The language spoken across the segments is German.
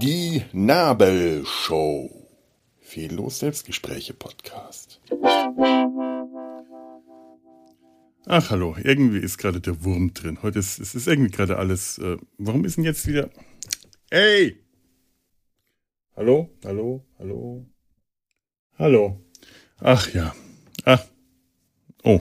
Die Nabelshow. Fehllos Selbstgespräche Podcast. Ach hallo, irgendwie ist gerade der Wurm drin. Heute ist es ist irgendwie gerade alles. Äh, warum ist denn jetzt wieder? Hey! Hallo, hallo, hallo, hallo. Ach ja. Ach. Oh.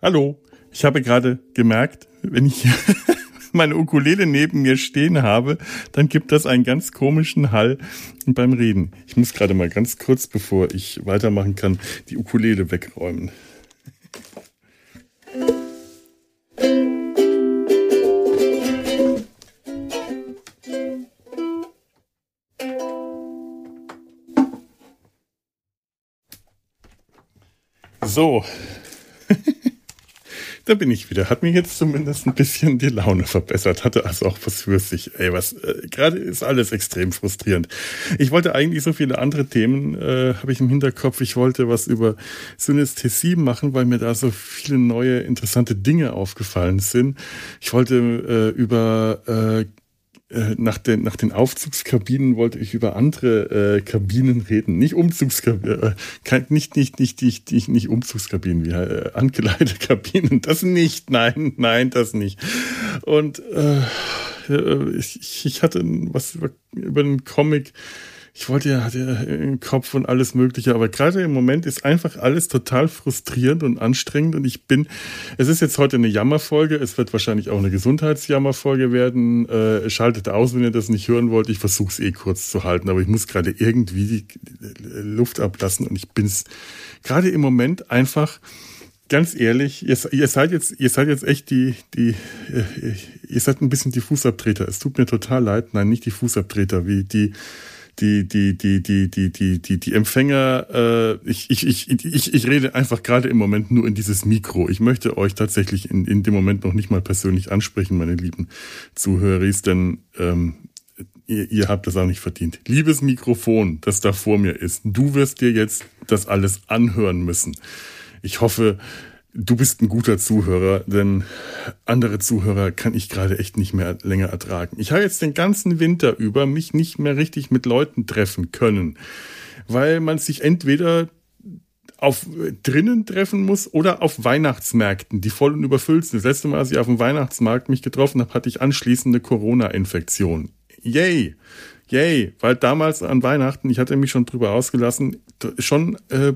Hallo. Ich habe gerade gemerkt, wenn ich meine Ukulele neben mir stehen habe, dann gibt das einen ganz komischen Hall beim Reden. Ich muss gerade mal ganz kurz, bevor ich weitermachen kann, die Ukulele wegräumen. So. Da bin ich wieder. Hat mir jetzt zumindest ein bisschen die Laune verbessert. Hatte also auch was für sich. Ey, was äh, gerade ist alles extrem frustrierend. Ich wollte eigentlich so viele andere Themen, äh, habe ich im Hinterkopf. Ich wollte was über Synästhesie machen, weil mir da so viele neue interessante Dinge aufgefallen sind. Ich wollte äh, über äh, äh, nach den, nach den Aufzugskabinen wollte ich über andere äh, Kabinen reden. Nicht Umzugskabinen, äh, nicht, nicht, nicht, nicht, nicht, nicht Umzugskabinen, wie äh, Ankleidekabinen. Das nicht, nein, nein, das nicht. Und äh, ich, ich hatte was über, über einen Comic ich wollte ja, hatte ja im Kopf und alles Mögliche, aber gerade im Moment ist einfach alles total frustrierend und anstrengend und ich bin, es ist jetzt heute eine Jammerfolge, es wird wahrscheinlich auch eine Gesundheitsjammerfolge werden. Äh, schaltet aus, wenn ihr das nicht hören wollt. Ich versuche es eh kurz zu halten, aber ich muss gerade irgendwie die Luft ablassen und ich bin es gerade im Moment einfach ganz ehrlich, ihr, ihr, seid jetzt, ihr seid jetzt echt die, die, äh, ihr seid ein bisschen die Fußabtreter. Es tut mir total leid. Nein, nicht die Fußabtreter, wie die, die, die, die, die, die, die, die, die Empfänger, äh, ich, ich, ich, ich, rede einfach gerade im Moment nur in dieses Mikro. Ich möchte euch tatsächlich in, in dem Moment noch nicht mal persönlich ansprechen, meine lieben Zuhörer, denn ähm, ihr, ihr habt das auch nicht verdient. Liebes Mikrofon, das da vor mir ist, du wirst dir jetzt das alles anhören müssen. Ich hoffe, du bist ein guter Zuhörer, denn andere Zuhörer kann ich gerade echt nicht mehr länger ertragen. Ich habe jetzt den ganzen Winter über mich nicht mehr richtig mit Leuten treffen können, weil man sich entweder auf drinnen treffen muss oder auf Weihnachtsmärkten, die voll und überfüllt sind. Das letzte Mal, als ich auf dem Weihnachtsmarkt mich getroffen habe, hatte ich anschließend eine Corona-Infektion. Yay! Yay! Weil damals an Weihnachten, ich hatte mich schon drüber ausgelassen, schon äh,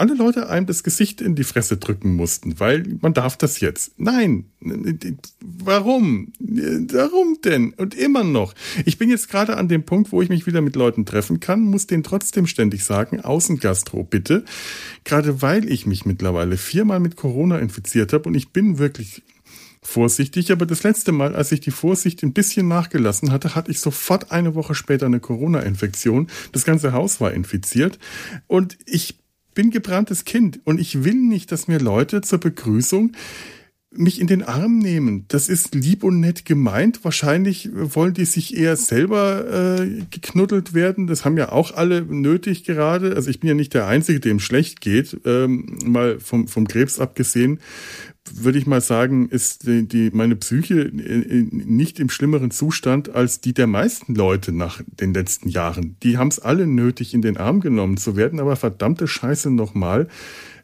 alle Leute einem das Gesicht in die Fresse drücken mussten, weil man darf das jetzt. Nein, warum? Warum denn? Und immer noch. Ich bin jetzt gerade an dem Punkt, wo ich mich wieder mit Leuten treffen kann, muss denen trotzdem ständig sagen, Außengastro bitte. Gerade weil ich mich mittlerweile viermal mit Corona infiziert habe und ich bin wirklich vorsichtig, aber das letzte Mal, als ich die Vorsicht ein bisschen nachgelassen hatte, hatte ich sofort eine Woche später eine Corona-Infektion. Das ganze Haus war infiziert und ich bin gebranntes Kind und ich will nicht, dass mir Leute zur Begrüßung mich in den Arm nehmen. Das ist lieb und nett gemeint. Wahrscheinlich wollen die sich eher selber äh, geknuddelt werden. Das haben ja auch alle nötig gerade. Also ich bin ja nicht der Einzige, dem schlecht geht. Ähm, mal vom, vom Krebs abgesehen, würde ich mal sagen, ist die, die, meine Psyche nicht im schlimmeren Zustand als die der meisten Leute nach den letzten Jahren. Die haben es alle nötig, in den Arm genommen zu werden. Aber verdammte Scheiße nochmal.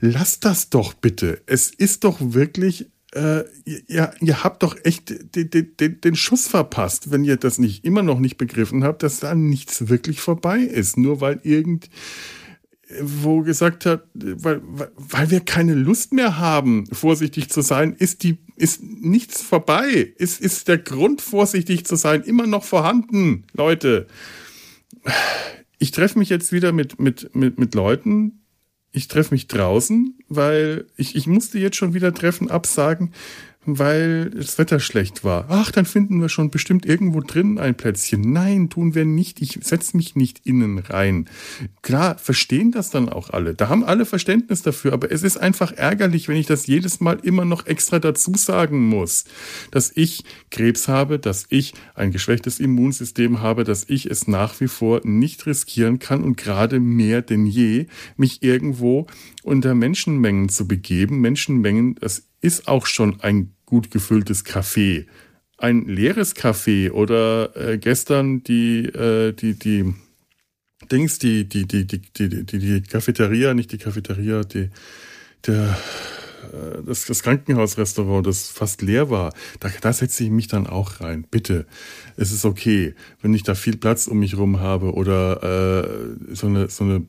Lasst das doch bitte. Es ist doch wirklich äh, ihr, ihr habt doch echt den, den, den Schuss verpasst, wenn ihr das nicht immer noch nicht begriffen habt, dass da nichts wirklich vorbei ist. Nur weil irgend wo gesagt hat, weil, weil wir keine Lust mehr haben, vorsichtig zu sein, ist die, ist nichts vorbei. Ist, ist der Grund, vorsichtig zu sein, immer noch vorhanden, Leute. Ich treffe mich jetzt wieder mit, mit, mit, mit Leuten, ich treffe mich draußen, weil ich, ich musste jetzt schon wieder Treffen absagen, weil das Wetter schlecht war. Ach, dann finden wir schon bestimmt irgendwo drin ein Plätzchen. Nein, tun wir nicht. Ich setze mich nicht innen rein. Klar, verstehen das dann auch alle. Da haben alle Verständnis dafür, aber es ist einfach ärgerlich, wenn ich das jedes Mal immer noch extra dazu sagen muss, dass ich Krebs habe, dass ich ein geschwächtes Immunsystem habe, dass ich es nach wie vor nicht riskieren kann und gerade mehr denn je mich irgendwo unter Menschenmengen zu begeben. Menschenmengen, das ist auch schon ein gut gefülltes Café. Ein leeres Café oder äh, gestern die, äh, die, die Dings, die, die, die, die, die, die, die Cafeteria, nicht die Cafeteria, die, der, das, das Krankenhausrestaurant, das fast leer war, da, da setze ich mich dann auch rein. Bitte, es ist okay, wenn ich da viel Platz um mich rum habe oder äh, so eine, so eine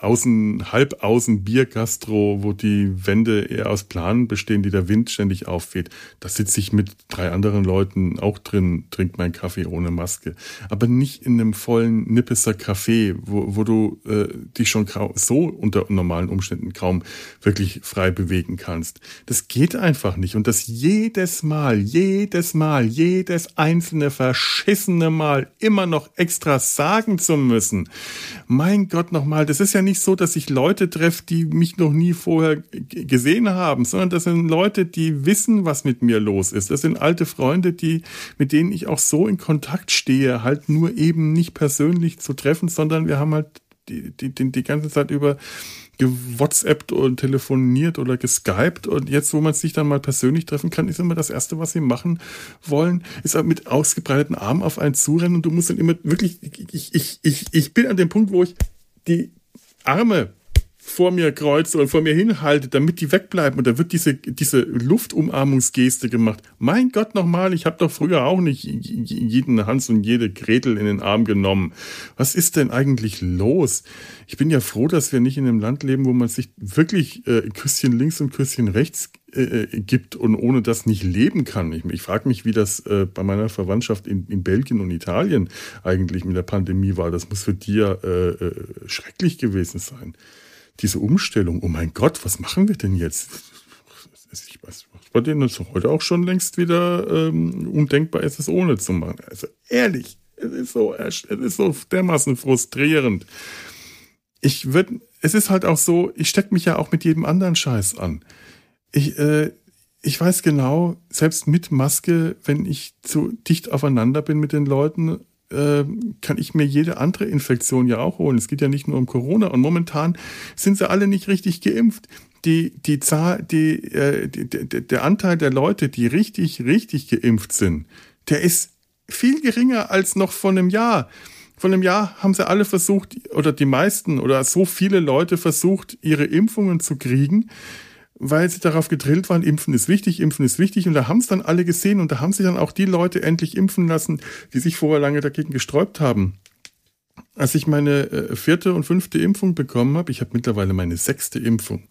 Außen, halbaußen Biergastro, wo die Wände eher aus Planen bestehen, die der Wind ständig aufweht. Da sitze ich mit drei anderen Leuten auch drin, trinke meinen Kaffee ohne Maske. Aber nicht in einem vollen Nippeser Café, wo, wo du äh, dich schon so unter normalen Umständen kaum wirklich frei bewegen kannst. Das geht einfach nicht. Und das jedes Mal, jedes Mal, jedes einzelne verschissene Mal immer noch extra sagen zu müssen. Mein Gott nochmal, das ist ja nicht nicht so, dass ich Leute treffe, die mich noch nie vorher gesehen haben, sondern das sind Leute, die wissen, was mit mir los ist. Das sind alte Freunde, die, mit denen ich auch so in Kontakt stehe, halt nur eben nicht persönlich zu treffen, sondern wir haben halt die, die, die, die ganze Zeit über gewhatsappt und telefoniert oder geskypt. Und jetzt, wo man sich dann mal persönlich treffen kann, ist immer das Erste, was sie machen wollen, ist halt mit ausgebreiteten Armen auf einen zurennen. Und du musst dann immer wirklich, ich, ich, ich, ich bin an dem Punkt, wo ich die Arme vor mir kreuze und vor mir hinhalte, damit die wegbleiben. Und da wird diese, diese Luftumarmungsgeste gemacht. Mein Gott nochmal, ich habe doch früher auch nicht jeden Hans und jede Gretel in den Arm genommen. Was ist denn eigentlich los? Ich bin ja froh, dass wir nicht in einem Land leben, wo man sich wirklich äh, Küsschen links und Küsschen rechts äh, äh gibt und ohne das nicht leben kann. Ich, ich frage mich, wie das äh, bei meiner Verwandtschaft in, in, Belgien und Italien eigentlich mit der Pandemie war. Das muss für die ja äh, äh schrecklich gewesen sein diese Umstellung, oh mein Gott, was machen wir denn jetzt? Ich weiß, was bei denen ist heute auch schon längst wieder ähm, undenkbar ist, es ohne zu machen. Also ehrlich, es ist so, es ist so dermaßen frustrierend. Ich würde, es ist halt auch so, ich stecke mich ja auch mit jedem anderen Scheiß an. Ich, äh, ich weiß genau, selbst mit Maske, wenn ich zu dicht aufeinander bin mit den Leuten, äh, kann ich mir jede andere Infektion ja auch holen. Es geht ja nicht nur um Corona. Und momentan sind sie alle nicht richtig geimpft. Die, die Zahl, die, äh, die, der Anteil der Leute, die richtig, richtig geimpft sind, der ist viel geringer als noch vor einem Jahr. Vor einem Jahr haben sie alle versucht, oder die meisten, oder so viele Leute versucht, ihre Impfungen zu kriegen weil sie darauf gedrillt waren, impfen ist wichtig, impfen ist wichtig. Und da haben es dann alle gesehen und da haben sich dann auch die Leute endlich impfen lassen, die sich vorher lange dagegen gesträubt haben. Als ich meine äh, vierte und fünfte Impfung bekommen habe, ich habe mittlerweile meine sechste Impfung,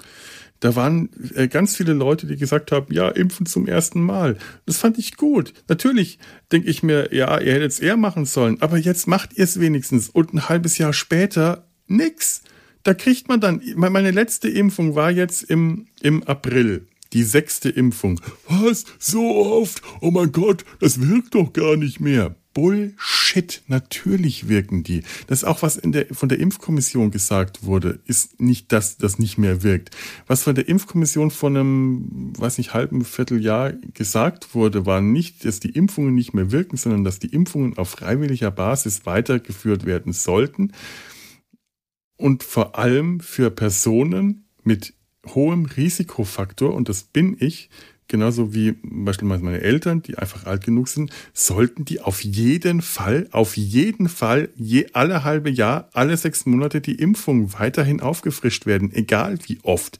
da waren äh, ganz viele Leute, die gesagt haben, ja, impfen zum ersten Mal. Das fand ich gut. Natürlich denke ich mir, ja, ihr hättet es eher machen sollen, aber jetzt macht ihr es wenigstens. Und ein halbes Jahr später nix da kriegt man dann, meine letzte Impfung war jetzt im, im April. Die sechste Impfung. Was? So oft? Oh mein Gott, das wirkt doch gar nicht mehr. Bullshit. Natürlich wirken die. Das auch was in der, von der Impfkommission gesagt wurde, ist nicht, dass das nicht mehr wirkt. Was von der Impfkommission vor einem, weiß nicht, halben Vierteljahr gesagt wurde, war nicht, dass die Impfungen nicht mehr wirken, sondern dass die Impfungen auf freiwilliger Basis weitergeführt werden sollten und vor allem für Personen mit hohem Risikofaktor, und das bin ich, genauso wie beispielsweise meine Eltern, die einfach alt genug sind, sollten die auf jeden Fall, auf jeden Fall je alle halbe Jahr, alle sechs Monate die Impfung weiterhin aufgefrischt werden, egal wie oft.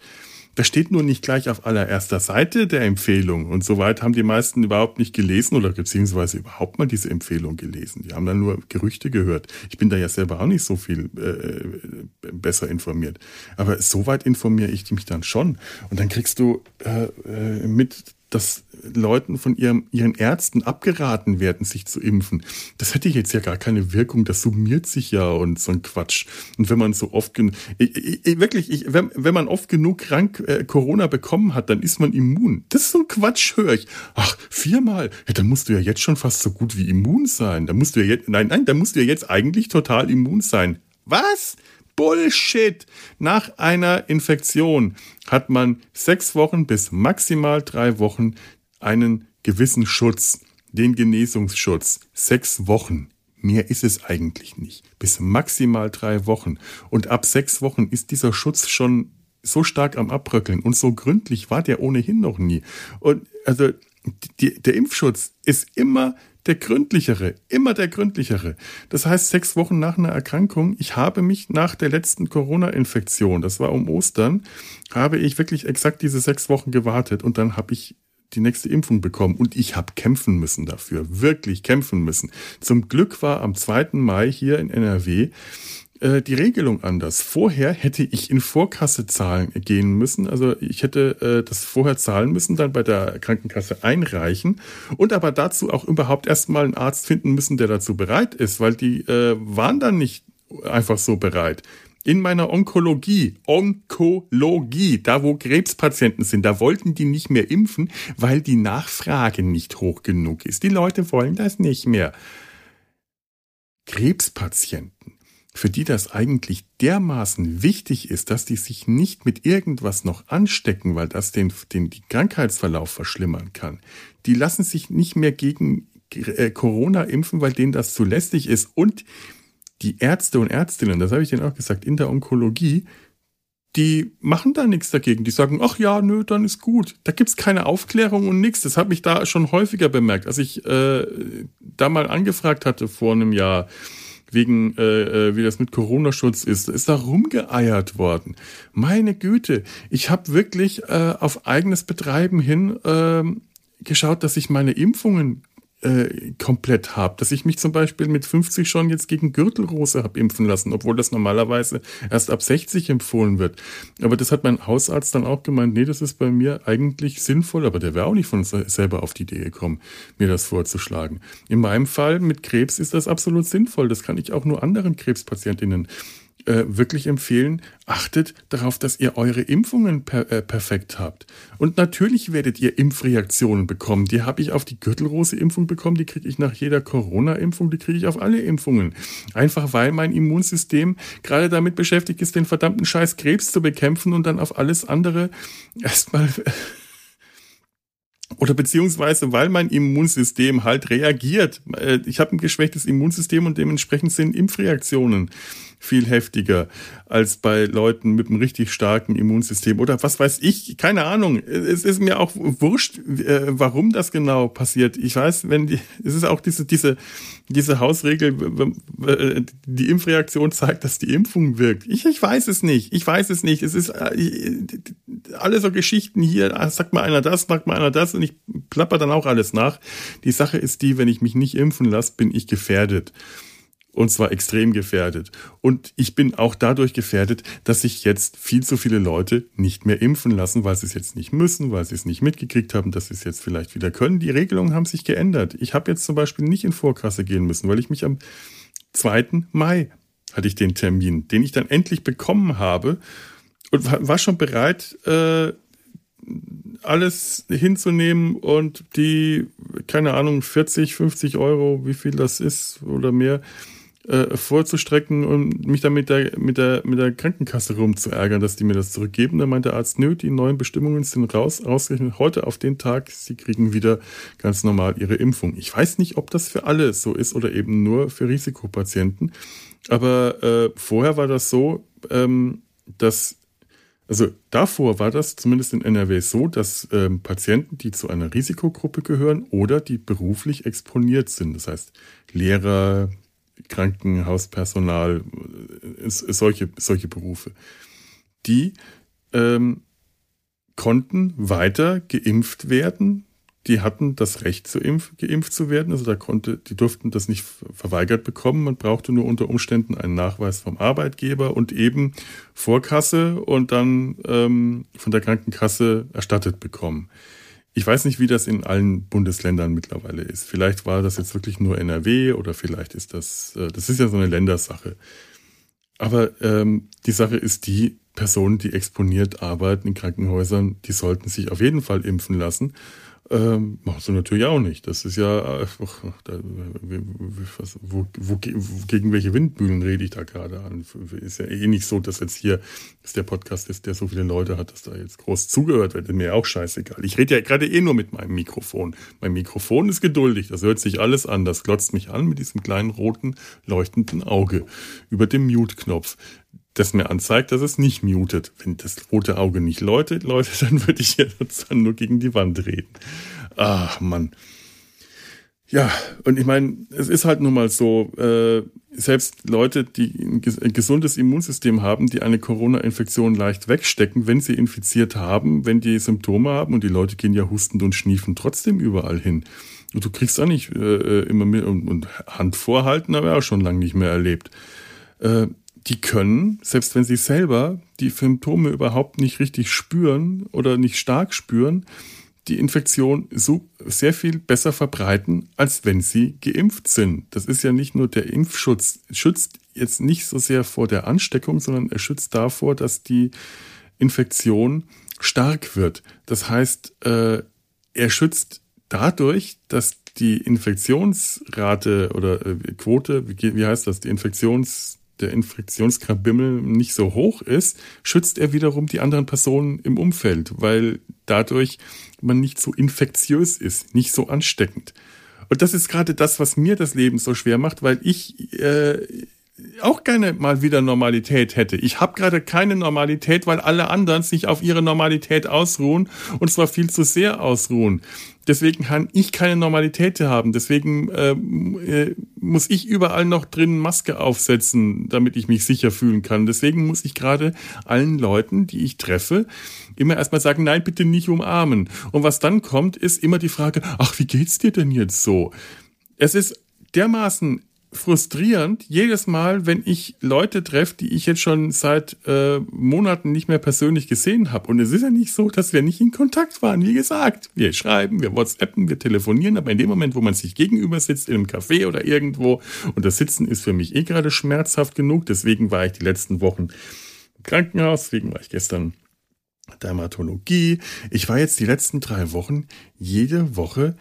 Das steht nur nicht gleich auf allererster Seite der Empfehlung. Und soweit haben die meisten überhaupt nicht gelesen oder beziehungsweise überhaupt mal diese Empfehlung gelesen. Die haben dann nur Gerüchte gehört. Ich bin da ja selber auch nicht so viel äh, besser informiert. Aber soweit informiere ich mich dann schon. Und dann kriegst du äh, äh mit, dass Leuten von ihrem, ihren Ärzten abgeraten werden, sich zu impfen. Das hätte jetzt ja gar keine Wirkung. Das summiert sich ja und so ein Quatsch. Und wenn man so oft, ich, wirklich, ich, wenn, wenn man oft genug krank äh, Corona bekommen hat, dann ist man immun. Das ist so ein Quatsch, höre ich. Ach, viermal. Ja, dann musst du ja jetzt schon fast so gut wie immun sein. Da musst du ja jetzt, nein, nein, da musst du ja jetzt eigentlich total immun sein. Was? Bullshit! Nach einer Infektion hat man sechs Wochen bis maximal drei Wochen einen gewissen Schutz, den Genesungsschutz. Sechs Wochen. Mehr ist es eigentlich nicht. Bis maximal drei Wochen. Und ab sechs Wochen ist dieser Schutz schon so stark am Abbröckeln und so gründlich war der ohnehin noch nie. Und also die, der Impfschutz ist immer der gründlichere, immer der gründlichere. Das heißt, sechs Wochen nach einer Erkrankung, ich habe mich nach der letzten Corona-Infektion, das war um Ostern, habe ich wirklich exakt diese sechs Wochen gewartet und dann habe ich die nächste Impfung bekommen und ich habe kämpfen müssen dafür, wirklich kämpfen müssen. Zum Glück war am 2. Mai hier in NRW äh, die Regelung anders. Vorher hätte ich in Vorkasse zahlen gehen müssen. Also ich hätte äh, das vorher zahlen müssen, dann bei der Krankenkasse einreichen und aber dazu auch überhaupt erstmal einen Arzt finden müssen, der dazu bereit ist, weil die äh, waren dann nicht einfach so bereit. In meiner Onkologie, Onkologie, da wo Krebspatienten sind, da wollten die nicht mehr impfen, weil die Nachfrage nicht hoch genug ist. Die Leute wollen das nicht mehr. Krebspatienten für die das eigentlich dermaßen wichtig ist, dass die sich nicht mit irgendwas noch anstecken, weil das den, den die Krankheitsverlauf verschlimmern kann, die lassen sich nicht mehr gegen äh, Corona impfen, weil denen das zu lästig ist. Und die Ärzte und Ärztinnen, das habe ich denen auch gesagt, in der Onkologie, die machen da nichts dagegen. Die sagen, ach ja, nö, dann ist gut. Da gibt's keine Aufklärung und nichts. Das habe ich da schon häufiger bemerkt. Als ich äh, da mal angefragt hatte vor einem Jahr, wegen, äh, äh, wie das mit Corona-Schutz ist, ist da rumgeeiert worden. Meine Güte, ich habe wirklich äh, auf eigenes Betreiben hin äh, geschaut, dass ich meine Impfungen äh, komplett habe. Dass ich mich zum Beispiel mit 50 schon jetzt gegen Gürtelrose habe impfen lassen, obwohl das normalerweise erst ab 60 empfohlen wird. Aber das hat mein Hausarzt dann auch gemeint, nee, das ist bei mir eigentlich sinnvoll, aber der wäre auch nicht von selber auf die Idee gekommen, mir das vorzuschlagen. In meinem Fall mit Krebs ist das absolut sinnvoll. Das kann ich auch nur anderen Krebspatientinnen äh, wirklich empfehlen, achtet darauf, dass ihr eure Impfungen per, äh, perfekt habt. Und natürlich werdet ihr Impfreaktionen bekommen. Die habe ich auf die Gürtelrose-Impfung bekommen, die kriege ich nach jeder Corona-Impfung, die kriege ich auf alle Impfungen. Einfach weil mein Immunsystem gerade damit beschäftigt ist, den verdammten Scheiß Krebs zu bekämpfen und dann auf alles andere erstmal oder beziehungsweise weil mein Immunsystem halt reagiert. Äh, ich habe ein geschwächtes Immunsystem und dementsprechend sind Impfreaktionen viel heftiger als bei Leuten mit einem richtig starken Immunsystem oder was weiß ich, keine Ahnung. Es ist mir auch wurscht, äh, warum das genau passiert. Ich weiß, wenn die, es ist auch diese, diese, diese Hausregel, die Impfreaktion zeigt, dass die Impfung wirkt. Ich, ich weiß es nicht. Ich weiß es nicht. Es ist äh, alle so Geschichten hier, ah, sagt mal einer das, sagt mal einer das und ich plapper dann auch alles nach. Die Sache ist die, wenn ich mich nicht impfen lasse, bin ich gefährdet. Und zwar extrem gefährdet. Und ich bin auch dadurch gefährdet, dass sich jetzt viel zu viele Leute nicht mehr impfen lassen, weil sie es jetzt nicht müssen, weil sie es nicht mitgekriegt haben, dass sie es jetzt vielleicht wieder können. Die Regelungen haben sich geändert. Ich habe jetzt zum Beispiel nicht in Vorkasse gehen müssen, weil ich mich am 2. Mai hatte ich den Termin, den ich dann endlich bekommen habe und war schon bereit, äh, alles hinzunehmen und die, keine Ahnung, 40, 50 Euro, wie viel das ist oder mehr, äh, vorzustrecken und mich dann mit der, mit, der, mit der Krankenkasse rumzuärgern, dass die mir das zurückgeben. Da meint der Arzt, nö, die neuen Bestimmungen sind raus, ausgerechnet heute auf den Tag, sie kriegen wieder ganz normal ihre Impfung. Ich weiß nicht, ob das für alle so ist oder eben nur für Risikopatienten. Aber äh, vorher war das so, ähm, dass also davor war das zumindest in NRW so, dass ähm, Patienten, die zu einer Risikogruppe gehören oder die beruflich exponiert sind, das heißt Lehrer, Krankenhauspersonal, solche, solche Berufe, die ähm, konnten weiter geimpft werden. Die hatten das Recht, zu impf, geimpft zu werden. Also da konnte, die durften das nicht verweigert bekommen. Man brauchte nur unter Umständen einen Nachweis vom Arbeitgeber und eben Vorkasse und dann ähm, von der Krankenkasse erstattet bekommen. Ich weiß nicht, wie das in allen Bundesländern mittlerweile ist. Vielleicht war das jetzt wirklich nur NRW oder vielleicht ist das, äh, das ist ja so eine Ländersache. Aber ähm, die Sache ist die, Personen, die exponiert arbeiten in Krankenhäusern, die sollten sich auf jeden Fall impfen lassen. Ähm, machst du natürlich auch nicht. Das ist ja, ach, da, was, wo, wo, gegen welche Windmühlen rede ich da gerade an? Ist ja eh nicht so, dass jetzt hier dass der Podcast ist, der so viele Leute hat, dass da jetzt groß zugehört wird. Mir auch scheißegal. Ich rede ja gerade eh nur mit meinem Mikrofon. Mein Mikrofon ist geduldig. Das hört sich alles an. Das glotzt mich an mit diesem kleinen roten leuchtenden Auge über dem Mute-Knopf das mir anzeigt, dass es nicht mutet. Wenn das rote Auge nicht läutet, läutet, dann würde ich jetzt dann nur gegen die Wand reden. Ach, Mann. Ja, und ich meine, es ist halt nun mal so, äh, selbst Leute, die ein gesundes Immunsystem haben, die eine Corona-Infektion leicht wegstecken, wenn sie infiziert haben, wenn die Symptome haben und die Leute gehen ja hustend und schniefen trotzdem überall hin. Und du kriegst auch nicht äh, immer mit und, und Hand vorhalten, wir auch schon lange nicht mehr erlebt. Äh, die können, selbst wenn sie selber die Symptome überhaupt nicht richtig spüren oder nicht stark spüren, die Infektion so sehr viel besser verbreiten, als wenn sie geimpft sind. Das ist ja nicht nur der Impfschutz, schützt jetzt nicht so sehr vor der Ansteckung, sondern er schützt davor, dass die Infektion stark wird. Das heißt, äh, er schützt dadurch, dass die Infektionsrate oder äh, Quote, wie, wie heißt das, die Infektions der Infektionskrabimmel nicht so hoch ist, schützt er wiederum die anderen Personen im Umfeld, weil dadurch man nicht so infektiös ist, nicht so ansteckend. Und das ist gerade das, was mir das Leben so schwer macht, weil ich äh, auch gerne mal wieder Normalität hätte. Ich habe gerade keine Normalität, weil alle anderen sich auf ihre Normalität ausruhen und zwar viel zu sehr ausruhen. Deswegen kann ich keine Normalität haben. Deswegen ähm, äh, muss ich überall noch drin Maske aufsetzen, damit ich mich sicher fühlen kann. Deswegen muss ich gerade allen Leuten, die ich treffe, immer erstmal sagen, nein, bitte nicht umarmen. Und was dann kommt, ist immer die Frage, ach, wie geht's dir denn jetzt so? Es ist dermaßen frustrierend, jedes Mal, wenn ich Leute treffe, die ich jetzt schon seit äh, Monaten nicht mehr persönlich gesehen habe. Und es ist ja nicht so, dass wir nicht in Kontakt waren. Wie gesagt, wir schreiben, wir WhatsAppen, wir telefonieren, aber in dem Moment, wo man sich gegenüber sitzt, in einem Café oder irgendwo, und das Sitzen ist für mich eh gerade schmerzhaft genug, deswegen war ich die letzten Wochen im Krankenhaus, deswegen war ich gestern Dermatologie. Ich war jetzt die letzten drei Wochen jede Woche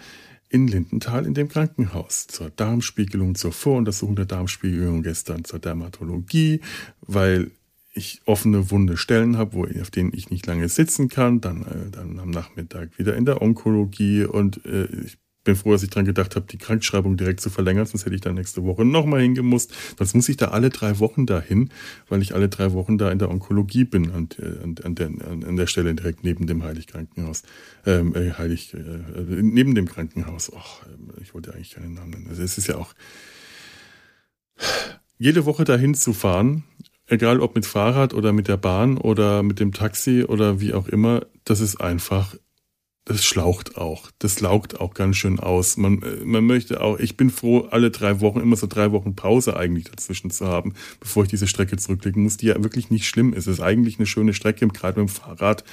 in Lindenthal in dem Krankenhaus zur Darmspiegelung, zur Voruntersuchung der Darmspiegelung, gestern zur Dermatologie, weil ich offene wunde Stellen habe, wo, auf denen ich nicht lange sitzen kann, dann, äh, dann am Nachmittag wieder in der Onkologie und äh, ich bin froh, dass ich dran gedacht habe, die Krankschreibung direkt zu verlängern, sonst hätte ich da nächste Woche nochmal hingemusst. Sonst muss ich da alle drei Wochen dahin, weil ich alle drei Wochen da in der Onkologie bin, an, an, an, der, an der Stelle direkt neben dem Heiligstkrankenhaus. Ähm, äh, Heilig, äh, neben dem Krankenhaus. Och, ich wollte eigentlich keinen Namen nennen. Also es ist ja auch jede Woche dahin zu fahren, egal ob mit Fahrrad oder mit der Bahn oder mit dem Taxi oder wie auch immer, das ist einfach das schlaucht auch. Das laugt auch ganz schön aus. Man, äh, man möchte auch, ich bin froh, alle drei Wochen, immer so drei Wochen Pause eigentlich dazwischen zu haben, bevor ich diese Strecke zurücklegen muss, die ja wirklich nicht schlimm ist. Es ist eigentlich eine schöne Strecke, gerade mit dem Fahrrad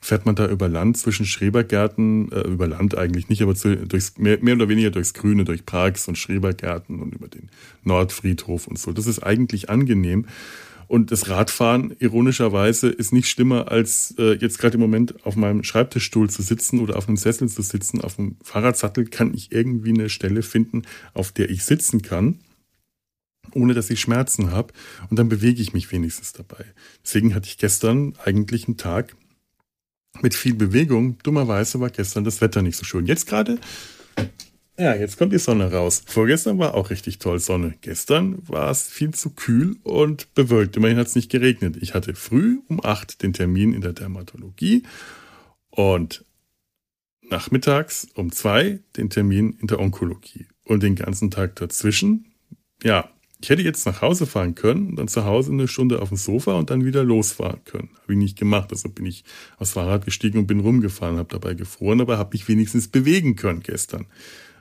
fährt man da über Land zwischen Schrebergärten, äh, über Land eigentlich nicht, aber zu, durchs, mehr, mehr oder weniger durchs Grüne, durch Parks und Schrebergärten und über den Nordfriedhof und so. Das ist eigentlich angenehm. Und das Radfahren, ironischerweise, ist nicht schlimmer, als äh, jetzt gerade im Moment auf meinem Schreibtischstuhl zu sitzen oder auf einem Sessel zu sitzen. Auf dem Fahrradsattel kann ich irgendwie eine Stelle finden, auf der ich sitzen kann, ohne dass ich Schmerzen habe. Und dann bewege ich mich wenigstens dabei. Deswegen hatte ich gestern eigentlich einen Tag mit viel Bewegung. Dummerweise war gestern das Wetter nicht so schön. Jetzt gerade ja, jetzt kommt die Sonne raus. Vorgestern war auch richtig toll Sonne. Gestern war es viel zu kühl und bewölkt. Immerhin hat es nicht geregnet. Ich hatte früh um acht den Termin in der Dermatologie und nachmittags um zwei den Termin in der Onkologie. Und den ganzen Tag dazwischen, ja, ich hätte jetzt nach Hause fahren können und dann zu Hause eine Stunde auf dem Sofa und dann wieder losfahren können. Habe ich nicht gemacht. Also bin ich aufs Fahrrad gestiegen und bin rumgefahren, habe dabei gefroren, aber habe mich wenigstens bewegen können gestern.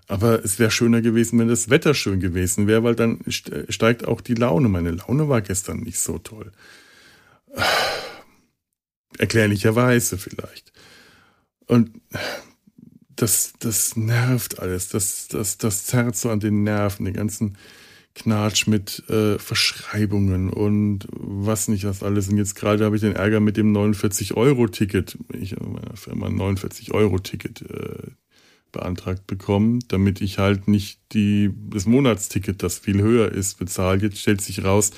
Aber es wäre schöner gewesen, wenn das Wetter schön gewesen wäre, weil dann steigt auch die Laune. Meine Laune war gestern nicht so toll. Erklärlicherweise vielleicht. Und das, das nervt alles. Das, das, das zerrt so an den Nerven, den ganzen Knatsch mit äh, Verschreibungen und was nicht was alles. Und jetzt gerade habe ich den Ärger mit dem 49-Euro-Ticket. Ich in meiner Firma ein 49-Euro-Ticket äh, beantragt bekommen, damit ich halt nicht die, das Monatsticket, das viel höher ist, bezahle. Jetzt stellt sich raus,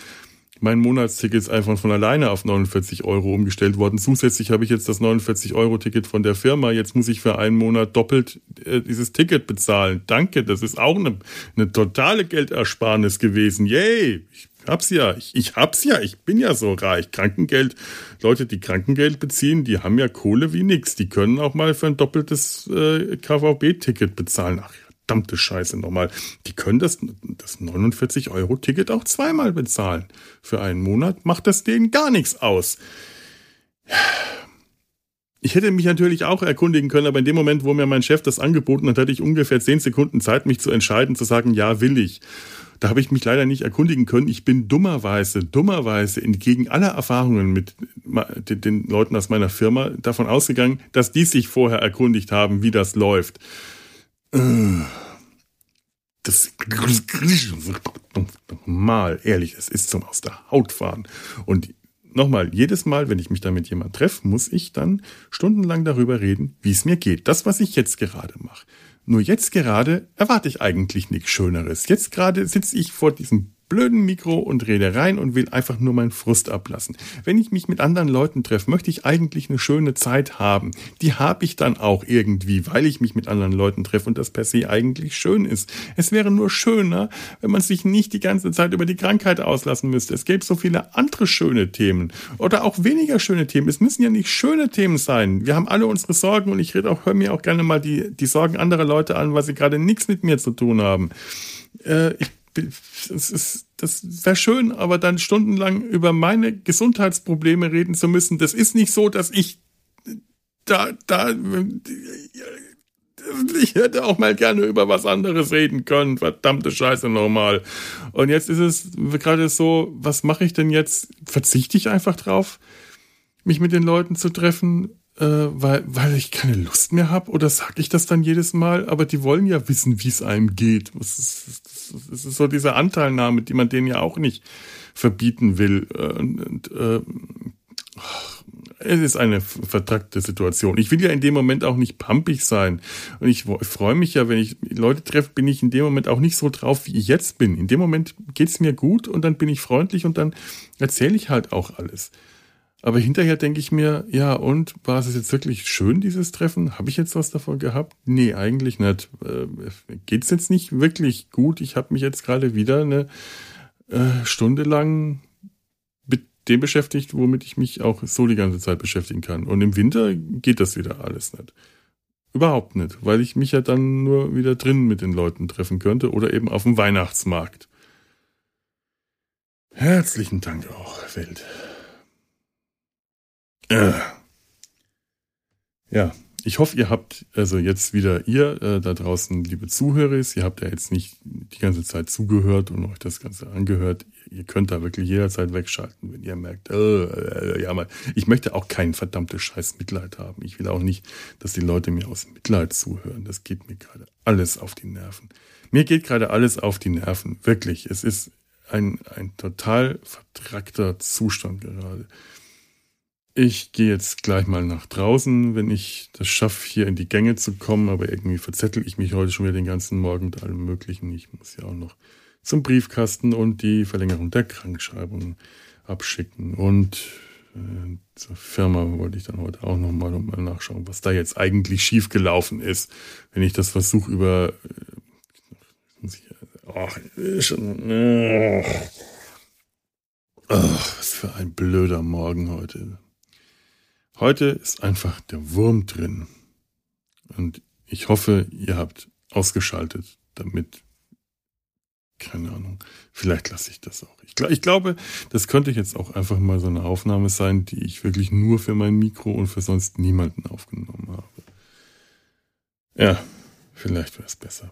mein Monatsticket ist einfach von alleine auf 49 Euro umgestellt worden. Zusätzlich habe ich jetzt das 49-Euro-Ticket von der Firma. Jetzt muss ich für einen Monat doppelt äh, dieses Ticket bezahlen. Danke, das ist auch eine, eine totale Geldersparnis gewesen. Yay! Ich hab's ja. Ich, ich hab's ja. Ich bin ja so reich. Krankengeld, Leute, die Krankengeld beziehen, die haben ja Kohle wie nix. Die können auch mal für ein doppeltes äh, KVB-Ticket bezahlen. Ach verdammte Scheiße nochmal. Die können das, das 49-Euro-Ticket auch zweimal bezahlen. Für einen Monat macht das denen gar nichts aus. Ich hätte mich natürlich auch erkundigen können, aber in dem Moment, wo mir mein Chef das angeboten hat, hatte ich ungefähr zehn Sekunden Zeit, mich zu entscheiden, zu sagen, ja, will ich. Da habe ich mich leider nicht erkundigen können. Ich bin dummerweise, dummerweise entgegen aller Erfahrungen mit den Leuten aus meiner Firma davon ausgegangen, dass die sich vorher erkundigt haben, wie das läuft. Das mal ehrlich, es ist zum aus der Haut fahren. Und nochmal, jedes Mal, wenn ich mich da mit jemandem treffe, muss ich dann stundenlang darüber reden, wie es mir geht. Das, was ich jetzt gerade mache. Nur jetzt gerade erwarte ich eigentlich nichts Schöneres. Jetzt gerade sitze ich vor diesem blöden Mikro und rede rein und will einfach nur meinen Frust ablassen. Wenn ich mich mit anderen Leuten treffe, möchte ich eigentlich eine schöne Zeit haben. Die habe ich dann auch irgendwie, weil ich mich mit anderen Leuten treffe und das per se eigentlich schön ist. Es wäre nur schöner, wenn man sich nicht die ganze Zeit über die Krankheit auslassen müsste. Es gäbe so viele andere schöne Themen oder auch weniger schöne Themen. Es müssen ja nicht schöne Themen sein. Wir haben alle unsere Sorgen und ich rede auch, höre mir auch gerne mal die, die Sorgen anderer Leute an, weil sie gerade nichts mit mir zu tun haben. Äh, ich das ist, das wäre schön, aber dann stundenlang über meine Gesundheitsprobleme reden zu müssen, das ist nicht so, dass ich da, da, ich hätte auch mal gerne über was anderes reden können. Verdammte Scheiße nochmal. Und jetzt ist es gerade so, was mache ich denn jetzt? Verzichte ich einfach drauf, mich mit den Leuten zu treffen? äh, weil, weil ich keine Lust mehr habe oder sage ich das dann jedes Mal? Aber die wollen ja wissen, wie es einem geht. Das ist, das ist so diese Anteilnahme, die man denen ja auch nicht verbieten will. Äh, und, und äh, es ist eine vertrackte Situation. Ich will ja in dem Moment auch nicht pampig sein. Und ich, ich freue mich ja, wenn ich Leute treffe, bin ich in dem Moment auch nicht so drauf, wie ich jetzt bin. In dem Moment geht's mir gut und dann bin ich freundlich und dann erzähle ich halt auch alles. Aber hinterher denke ich mir, ja, und war es jetzt wirklich schön, dieses Treffen? Habe ich jetzt was davon gehabt? Nee, eigentlich nicht. Äh, geht's jetzt nicht wirklich gut? Ich habe mich jetzt gerade wieder eine äh, Stunde lang mit dem beschäftigt, womit ich mich auch so die ganze Zeit beschäftigen kann. Und im Winter geht das wieder alles nicht. Überhaupt nicht, weil ich mich ja dann nur wieder drin mit den Leuten treffen könnte oder eben auf dem Weihnachtsmarkt. Herzlichen Dank auch, Welt. Äh. Ja, ich hoffe, ihr habt, also jetzt wieder ihr äh, da draußen, liebe Zuhörer, ihr habt ja jetzt nicht die ganze Zeit zugehört und euch das Ganze angehört. Ihr könnt da wirklich jederzeit wegschalten, wenn ihr merkt, äh, äh, ja mal, ich möchte auch kein verdammtes Scheiß Mitleid haben. Ich will auch nicht, dass die Leute mir aus Mitleid zuhören. Das geht mir gerade alles auf die Nerven. Mir geht gerade alles auf die Nerven, wirklich. Es ist ein, ein total vertrackter Zustand gerade. Ich gehe jetzt gleich mal nach draußen, wenn ich das schaffe, hier in die Gänge zu kommen, aber irgendwie verzettel ich mich heute schon wieder den ganzen Morgen mit allem Möglichen. Ich muss ja auch noch zum Briefkasten und die Verlängerung der Krankschreibung abschicken. Und äh, zur Firma wollte ich dann heute auch nochmal noch mal nachschauen, was da jetzt eigentlich schiefgelaufen ist. Wenn ich das versuche über... Äh, ach, schon, äh, ach, was für ein blöder Morgen heute. Heute ist einfach der Wurm drin. Und ich hoffe, ihr habt ausgeschaltet, damit, keine Ahnung, vielleicht lasse ich das auch. Ich, ich glaube, das könnte jetzt auch einfach mal so eine Aufnahme sein, die ich wirklich nur für mein Mikro und für sonst niemanden aufgenommen habe. Ja, vielleicht wäre es besser.